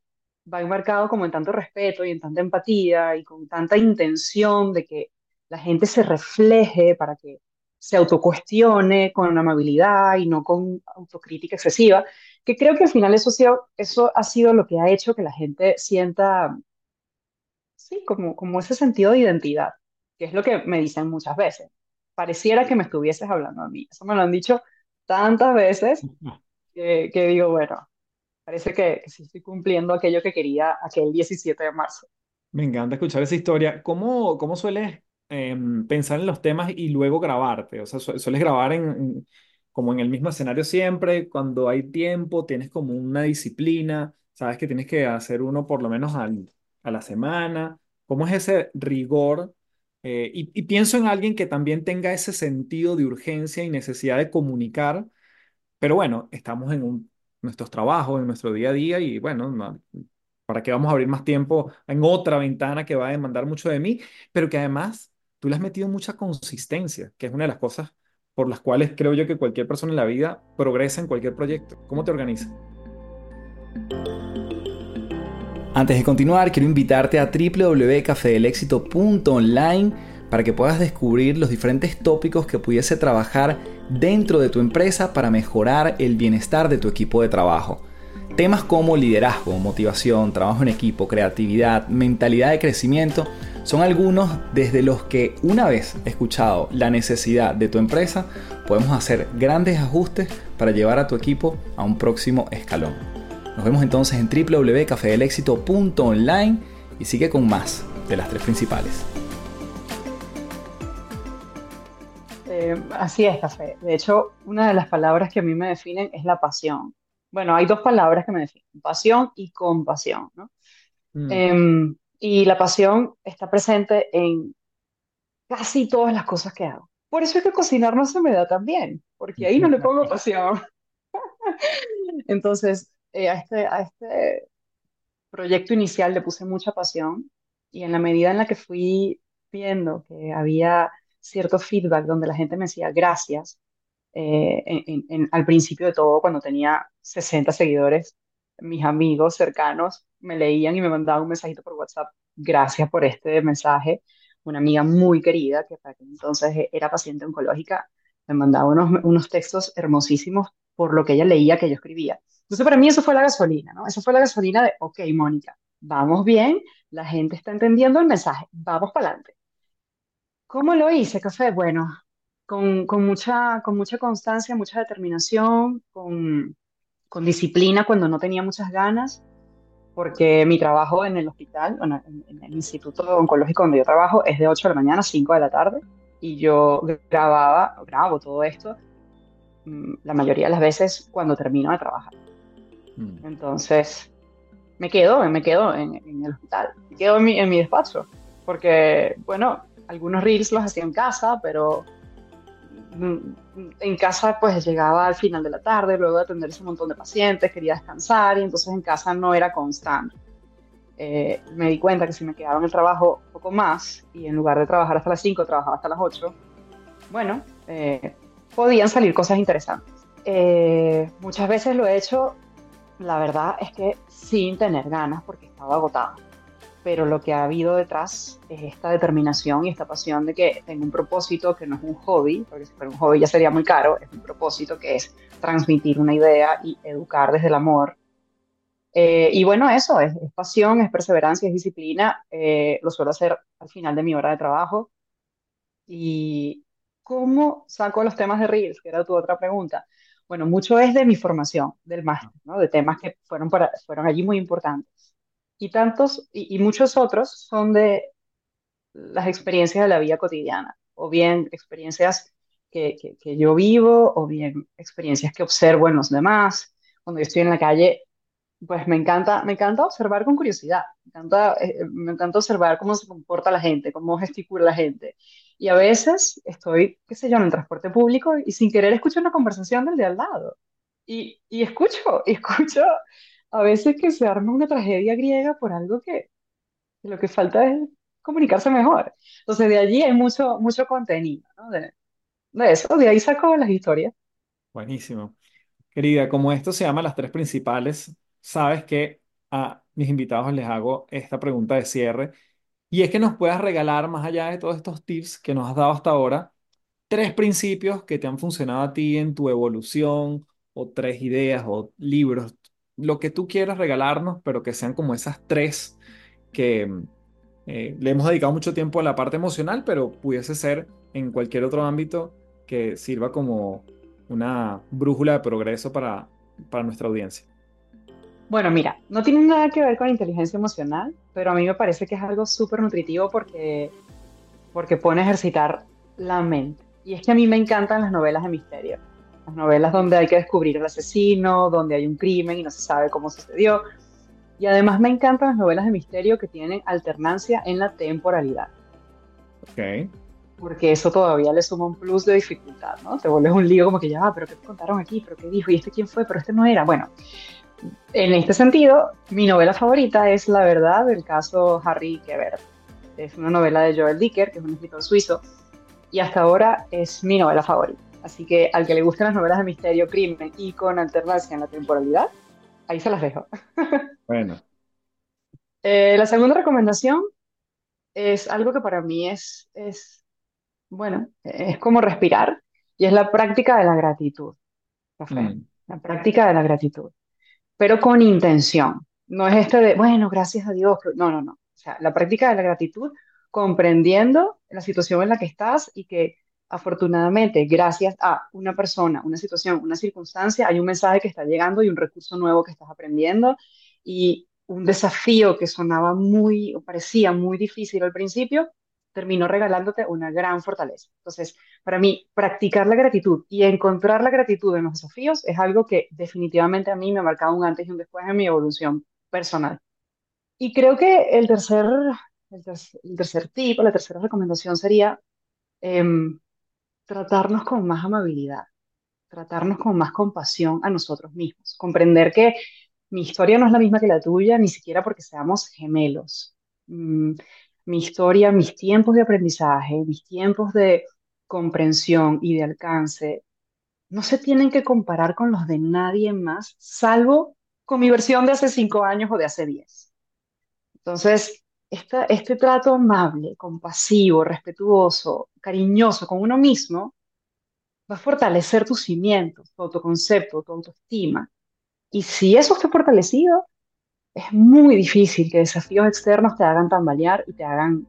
va enmarcado como en tanto respeto y en tanta empatía y con tanta intención de que la gente se refleje para que se autocuestione con amabilidad y no con autocrítica excesiva, que creo que al final eso, ha sido- eso ha sido lo que ha hecho que la gente sienta, sí, como, como ese sentido de identidad, que es lo que me dicen muchas veces. Pareciera que me estuvieses hablando a mí. Eso me lo han dicho tantas veces que, que digo, bueno, parece que, sí estoy cumpliendo aquello que quería aquel 17 de marzo. Me encanta escuchar esa historia. ¿Cómo, cómo sueles em, pensar en los temas y luego grabarte? O sea, su- sueles grabar en, como en el mismo escenario siempre, cuando hay tiempo, tienes como una disciplina, sabes que tienes que hacer uno por lo menos al- a la semana. ¿Cómo es ese rigor? Eh, y pienso en alguien que también tenga ese sentido de urgencia y necesidad de comunicar pero bueno, estamos en un- nuestros trabajos, en nuestro día a día y bueno, no- ¿para qué vamos a abrir más tiempo en otra ventana que va a demandar mucho de mí? Pero que además tú le has metido mucha consistencia, que es una de las cosas por las cuales creo yo que cualquier persona en la vida progresa en cualquier proyecto. ¿Cómo te organizas? Antes de continuar, quiero invitarte a www.cafedelexito.online para que puedas descubrir los diferentes tópicos que pudiese trabajar dentro de tu empresa para mejorar el bienestar de tu equipo de trabajo. Temas como liderazgo, motivación, trabajo en equipo, creatividad, mentalidad de crecimiento son algunos desde los que una vez escuchado la necesidad de tu empresa, podemos hacer grandes ajustes para llevar a tu equipo a un próximo escalón. Nos vemos entonces en www.cafedelexito.online y sigue con más de las tres principales. Eh, así es, café. De hecho, una de las palabras que a mí me definen es la pasión. Bueno, hay dos palabras que me definen, pasión y compasión, ¿no? Mm. Em, y la pasión está presente en casi todas las cosas que hago. Por eso es que cocinar no se me da tan bien, porque ahí no le pongo *laughs* pasión. *laughs* Entonces, eh, a este, a este proyecto inicial le puse mucha pasión y en la medida en la que fui viendo que había cierto feedback donde la gente me decía gracias, eh, al principio de todo, cuando tenía 60 seguidores, mis amigos cercanos me leían y me mandaban un mensajito por WhatsApp, gracias por este mensaje. Una amiga muy querida, que para aquel entonces era paciente oncológica, me mandaba unos, unos textos hermosísimos por lo que ella leía que yo escribía. Entonces, para mí eso fue la gasolina, ¿no? Esa fue la gasolina de, ok, Mónica, vamos bien, la gente está entendiendo el mensaje, vamos para adelante. ¿Cómo lo hice, Café? Bueno, con, con mucha, con mucha constancia, mucha determinación, con, con disciplina cuando no tenía muchas ganas, porque mi trabajo en el hospital, bueno, en, en el instituto oncológico donde yo trabajo, es de 8 de la mañana a 5 de la tarde, y yo grababa, grabo todo esto mm, la mayoría de las veces cuando termino de trabajar. Mm. Entonces, me quedo, me quedo en, en el hospital, me quedo en mi, en mi despacho, porque, bueno, algunos reels los hacía en casa, pero mm, en casa pues llegaba al final de la tarde, luego de atender ese montón de pacientes, quería descansar y entonces en casa no era constante. Eh, me di cuenta que si me quedaba en el trabajo un poco más y en lugar de trabajar hasta las 5 trabajaba hasta las 8, bueno, eh, podían salir cosas interesantes. Eh, muchas veces lo he hecho, la verdad es que sin tener ganas porque estaba agotada pero lo que ha habido detrás es esta determinación y esta pasión de que tengo un propósito que no es un hobby, porque si fuera un hobby ya sería muy caro, es un propósito que es transmitir una idea y educar desde el amor. Eh, y bueno, eso es, es pasión, es perseverancia, es disciplina, eh, lo suelo hacer al final de mi hora de trabajo. ¿Y cómo saco los temas de Reels? Que era tu otra pregunta. Bueno, mucho es de mi formación, del máster, ¿no? De temas que fueron, para, fueron allí muy importantes. Y tantos, y, muchos otros son de las experiencias de la vida cotidiana, o bien experiencias que, que, que yo vivo, o bien experiencias que observo en los demás. Cuando yo estoy en la calle, pues me encanta, me encanta observar con curiosidad, me encanta, eh, me encanta observar cómo se comporta la gente, cómo gesticula la gente. Y a veces estoy, qué sé yo, en el transporte público y sin querer escucho una conversación del de al lado. Y, y escucho, *laughs* y escucho a veces que se arma una tragedia griega por algo que, lo que falta es comunicarse mejor. Entonces de allí hay mucho, mucho contenido, ¿no? De, de eso, de ahí saco las historias. Buenísimo. Querida, como esto se llama las tres principales, sabes que a mis invitados les hago esta pregunta de cierre y es que nos puedas regalar, más allá de todos estos tips que nos has dado hasta ahora, tres principios que te han funcionado a ti en tu evolución o tres ideas o libros, lo que tú quieras regalarnos, pero que sean como esas tres que eh, le hemos dedicado mucho tiempo a la parte emocional, pero pudiese ser en cualquier otro ámbito que sirva como una brújula de progreso para, para nuestra audiencia. Bueno, mira, no tiene nada que ver con inteligencia emocional, pero a mí me parece que es algo súper nutritivo porque, porque pone a ejercitar la mente. Y es que a mí me encantan las novelas de misterio. Las novelas donde hay que descubrir al asesino, donde hay un crimen y no se sabe cómo sucedió. Y además me encantan las novelas de misterio que tienen alternancia en la temporalidad. Ok. Porque eso todavía le suma un plus de dificultad, ¿no? Te vuelves un lío como que ya, ah, pero ¿qué te contaron aquí? ¿Pero qué dijo? ¿Y este quién fue? Pero este no era. Bueno, en este sentido, mi novela favorita es La verdad del caso Harry Quebert. Es una novela de Joel Dicker, que es un escritor suizo, y hasta ahora es mi novela favorita. Así que al que le gusten las novelas de misterio, crimen y con alternancia en la temporalidad, ahí se las dejo. *laughs* Bueno. Eh, la segunda recomendación es algo que para mí es, es, bueno, es como respirar, y es la práctica de la gratitud. Mm. La práctica de la gratitud pero con intención. No es este de, bueno, gracias a Dios. No, no, no. O sea, la práctica de la gratitud, comprendiendo la situación en la que estás y que afortunadamente, gracias a una persona, una situación, una circunstancia, hay un mensaje que está llegando y un recurso nuevo que estás aprendiendo y un desafío que sonaba muy, o parecía muy difícil al principio, terminó regalándote una gran fortaleza. Entonces, para mí, practicar la gratitud y encontrar la gratitud en los desafíos es algo que definitivamente a mí me ha marcado un antes y un después en mi evolución personal. Y creo que el tercer, el tercer, tip o la tercera recomendación sería em, tratarnos con más amabilidad, tratarnos con más compasión a nosotros mismos, comprender que mi historia no es la misma que la tuya, ni siquiera porque seamos gemelos. Mm, mi historia, mis tiempos de aprendizaje, mis tiempos de comprensión y de alcance, no se tienen que comparar con los de nadie más, salvo con mi versión de hace cinco años o de hace diez. Entonces, este trato amable, compasivo, respetuoso, cariñoso con uno mismo, va a fortalecer tus cimientos, tu autoconcepto, tu autoestima. Y si eso está fortalecido, es muy difícil que desafíos externos te hagan tambalear y te hagan,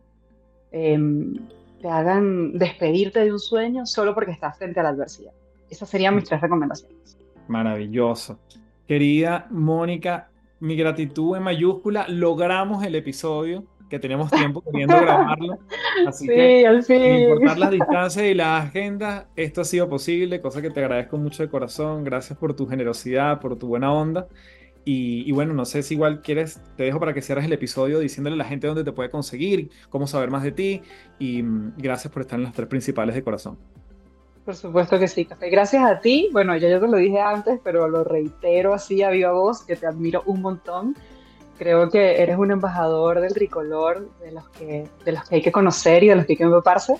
em, te hagan despedirte de un sueño solo porque estás frente a la adversidad. Esas serían mis tres recomendaciones. Maravilloso. Querida Mónica, mi gratitud en mayúscula. Logramos el episodio que teníamos tiempo queriendo grabarlo. Así que, al fin. sin importar las distancias y las agendas, esto ha sido posible, cosa que te agradezco mucho de corazón. Gracias por tu generosidad, por tu buena onda. Y, bueno, no sé si igual quieres, te dejo para que cierres el episodio diciéndole a la gente dónde te puede conseguir, cómo saber más de ti y mm, gracias por estar en las tres principales de corazón. Por supuesto que sí, Café. Gracias a ti. Bueno, ya yo te lo dije antes, pero lo reitero así a viva voz, que te admiro un montón. Creo que eres un embajador del tricolor, de los que, de los que hay que conocer y de los que hay que empaparse.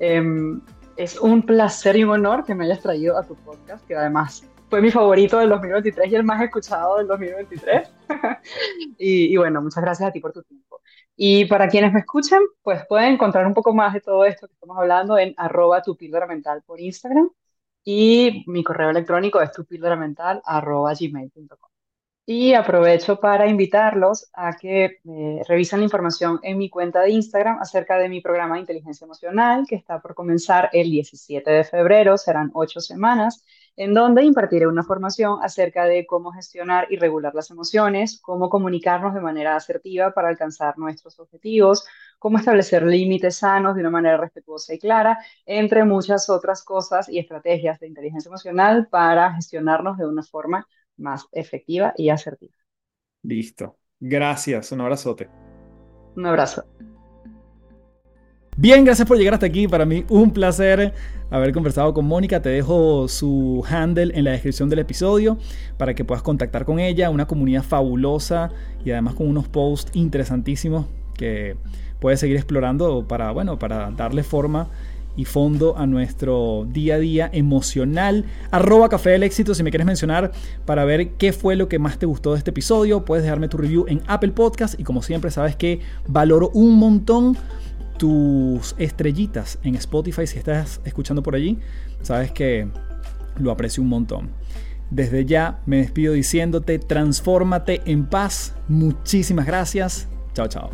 Em, es un placer y un honor que me hayas traído a tu podcast, que además fue mi favorito del 2023 y el más escuchado del 2023. *laughs* y, y, bueno, muchas gracias a ti por tu tiempo. Y para quienes me escuchan, pues pueden encontrar un poco más de todo esto que estamos hablando en arroba tu mental por Instagram y mi correo electrónico es tupildramental arroba gmail.com. Y aprovecho para invitarlos a que eh, revisen la información en mi cuenta de Instagram acerca de mi programa de inteligencia emocional que está por comenzar el 17 de febrero, serán ocho semanas en donde impartiré una formación acerca de cómo gestionar y regular las emociones, cómo comunicarnos de manera asertiva para alcanzar nuestros objetivos, cómo establecer límites sanos de una manera respetuosa y clara, entre muchas otras cosas y estrategias de inteligencia emocional para gestionarnos de una forma más efectiva y asertiva. Listo. Gracias. Un abrazote. Un abrazo. Bien, gracias por llegar hasta aquí. Para mí un placer haber conversado con Mónica. Te dejo su handle en la descripción del episodio para que puedas contactar con ella. Una comunidad fabulosa y además con unos posts interesantísimos que puedes seguir explorando para, bueno, para darle forma y fondo a nuestro día a día emocional. Arroba Café del Éxito si me quieres mencionar para ver qué fue lo que más te gustó de este episodio. Puedes dejarme tu review en Apple Podcast y como siempre sabes que valoro un montón tus estrellitas en Spotify si estás escuchando por allí. Sabes que lo aprecio un montón. Desde ya me despido diciéndote, transfórmate en paz. Muchísimas gracias. Chao, chao.